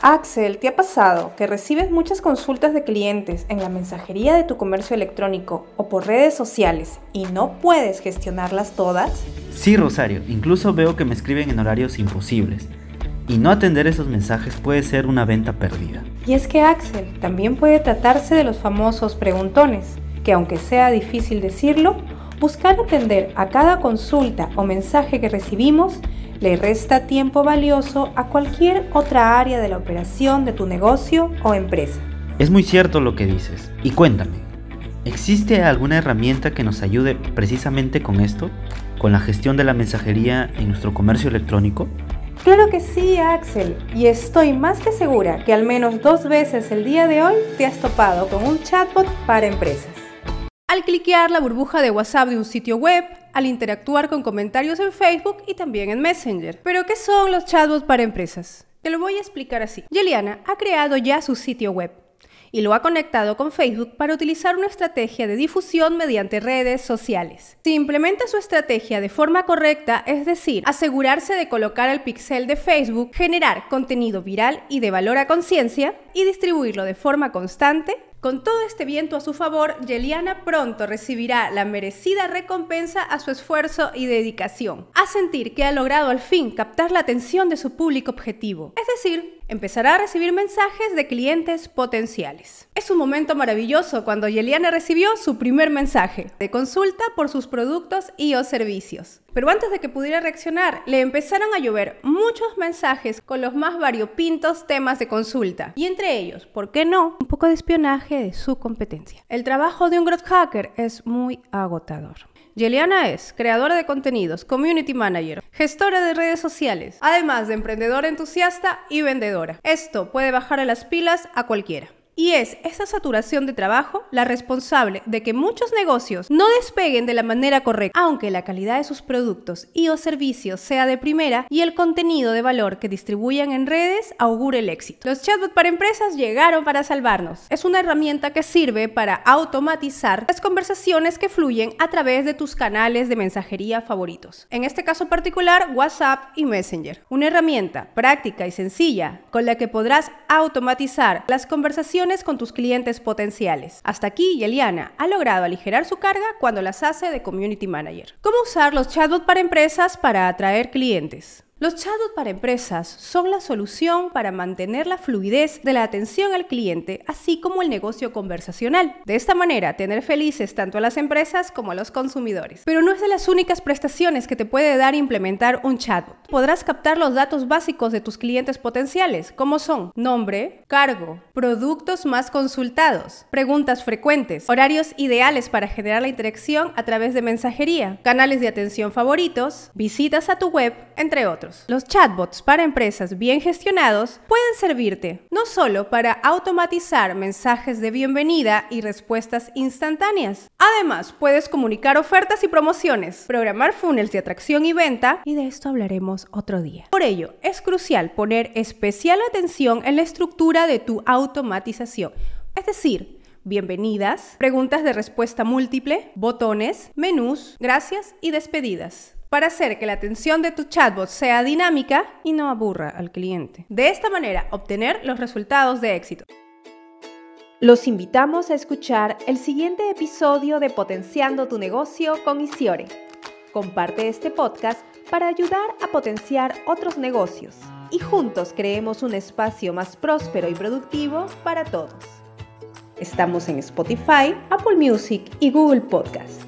Axel, ¿te ha pasado que recibes muchas consultas de clientes en la mensajería de tu comercio electrónico o por redes sociales y no puedes gestionarlas todas? Sí, Rosario, incluso veo que me escriben en horarios imposibles. Y no atender esos mensajes puede ser una venta perdida. Y es que Axel, también puede tratarse de los famosos preguntones, que aunque sea difícil decirlo, buscar atender a cada consulta o mensaje que recibimos le resta tiempo valioso a cualquier otra área de la operación de tu negocio o empresa. Es muy cierto lo que dices. Y cuéntame, ¿existe alguna herramienta que nos ayude precisamente con esto? ¿Con la gestión de la mensajería en nuestro comercio electrónico? Claro que sí, Axel, y estoy más que segura que al menos dos veces el día de hoy te has topado con un chatbot para empresas. Al cliquear la burbuja de WhatsApp de un sitio web, al interactuar con comentarios en Facebook y también en Messenger. Pero, ¿qué son los chatbots para empresas? Te lo voy a explicar así. Yeliana ha creado ya su sitio web y lo ha conectado con Facebook para utilizar una estrategia de difusión mediante redes sociales. Si implementa su estrategia de forma correcta, es decir, asegurarse de colocar el pixel de Facebook, generar contenido viral y de valor a conciencia y distribuirlo de forma constante, con todo este viento a su favor, Yeliana pronto recibirá la merecida recompensa a su esfuerzo y dedicación, a sentir que ha logrado al fin captar la atención de su público objetivo, es decir, empezará a recibir mensajes de clientes potenciales. Es un momento maravilloso cuando Yeliana recibió su primer mensaje de consulta por sus productos y o servicios. Pero antes de que pudiera reaccionar, le empezaron a llover muchos mensajes con los más variopintos temas de consulta. Y entre ellos, ¿por qué no? Un poco de espionaje de su competencia. El trabajo de un growth hacker es muy agotador. Yeliana es creadora de contenidos, community manager, gestora de redes sociales, además de emprendedora entusiasta y vendedora. Esto puede bajar a las pilas a cualquiera. Y es esa saturación de trabajo la responsable de que muchos negocios no despeguen de la manera correcta, aunque la calidad de sus productos y o servicios sea de primera y el contenido de valor que distribuyan en redes augure el éxito. Los chatbots para empresas llegaron para salvarnos. Es una herramienta que sirve para automatizar las conversaciones que fluyen a través de tus canales de mensajería favoritos. En este caso particular, WhatsApp y Messenger. Una herramienta práctica y sencilla con la que podrás automatizar las conversaciones con tus clientes potenciales. Hasta aquí, Yeliana ha logrado aligerar su carga cuando las hace de Community Manager. ¿Cómo usar los chatbots para empresas para atraer clientes? Los chatbots para empresas son la solución para mantener la fluidez de la atención al cliente, así como el negocio conversacional. De esta manera, tener felices tanto a las empresas como a los consumidores. Pero no es de las únicas prestaciones que te puede dar implementar un chatbot. Podrás captar los datos básicos de tus clientes potenciales, como son nombre, cargo, productos más consultados, preguntas frecuentes, horarios ideales para generar la interacción a través de mensajería, canales de atención favoritos, visitas a tu web, entre Los chatbots para empresas bien gestionados pueden servirte no solo para automatizar mensajes de bienvenida y respuestas instantáneas. Además, puedes comunicar ofertas y promociones, programar funnels de atracción y venta, y de esto hablaremos otro día. Por ello, es crucial poner especial atención en la estructura de tu automatización, es decir, bienvenidas, preguntas de respuesta múltiple, botones, menús, gracias y despedidas para hacer que la atención de tu chatbot sea dinámica y no aburra al cliente. De esta manera, obtener los resultados de éxito. Los invitamos a escuchar el siguiente episodio de Potenciando tu negocio con Isiore. Comparte este podcast para ayudar a potenciar otros negocios y juntos creemos un espacio más próspero y productivo para todos. Estamos en Spotify, Apple Music y Google Podcast.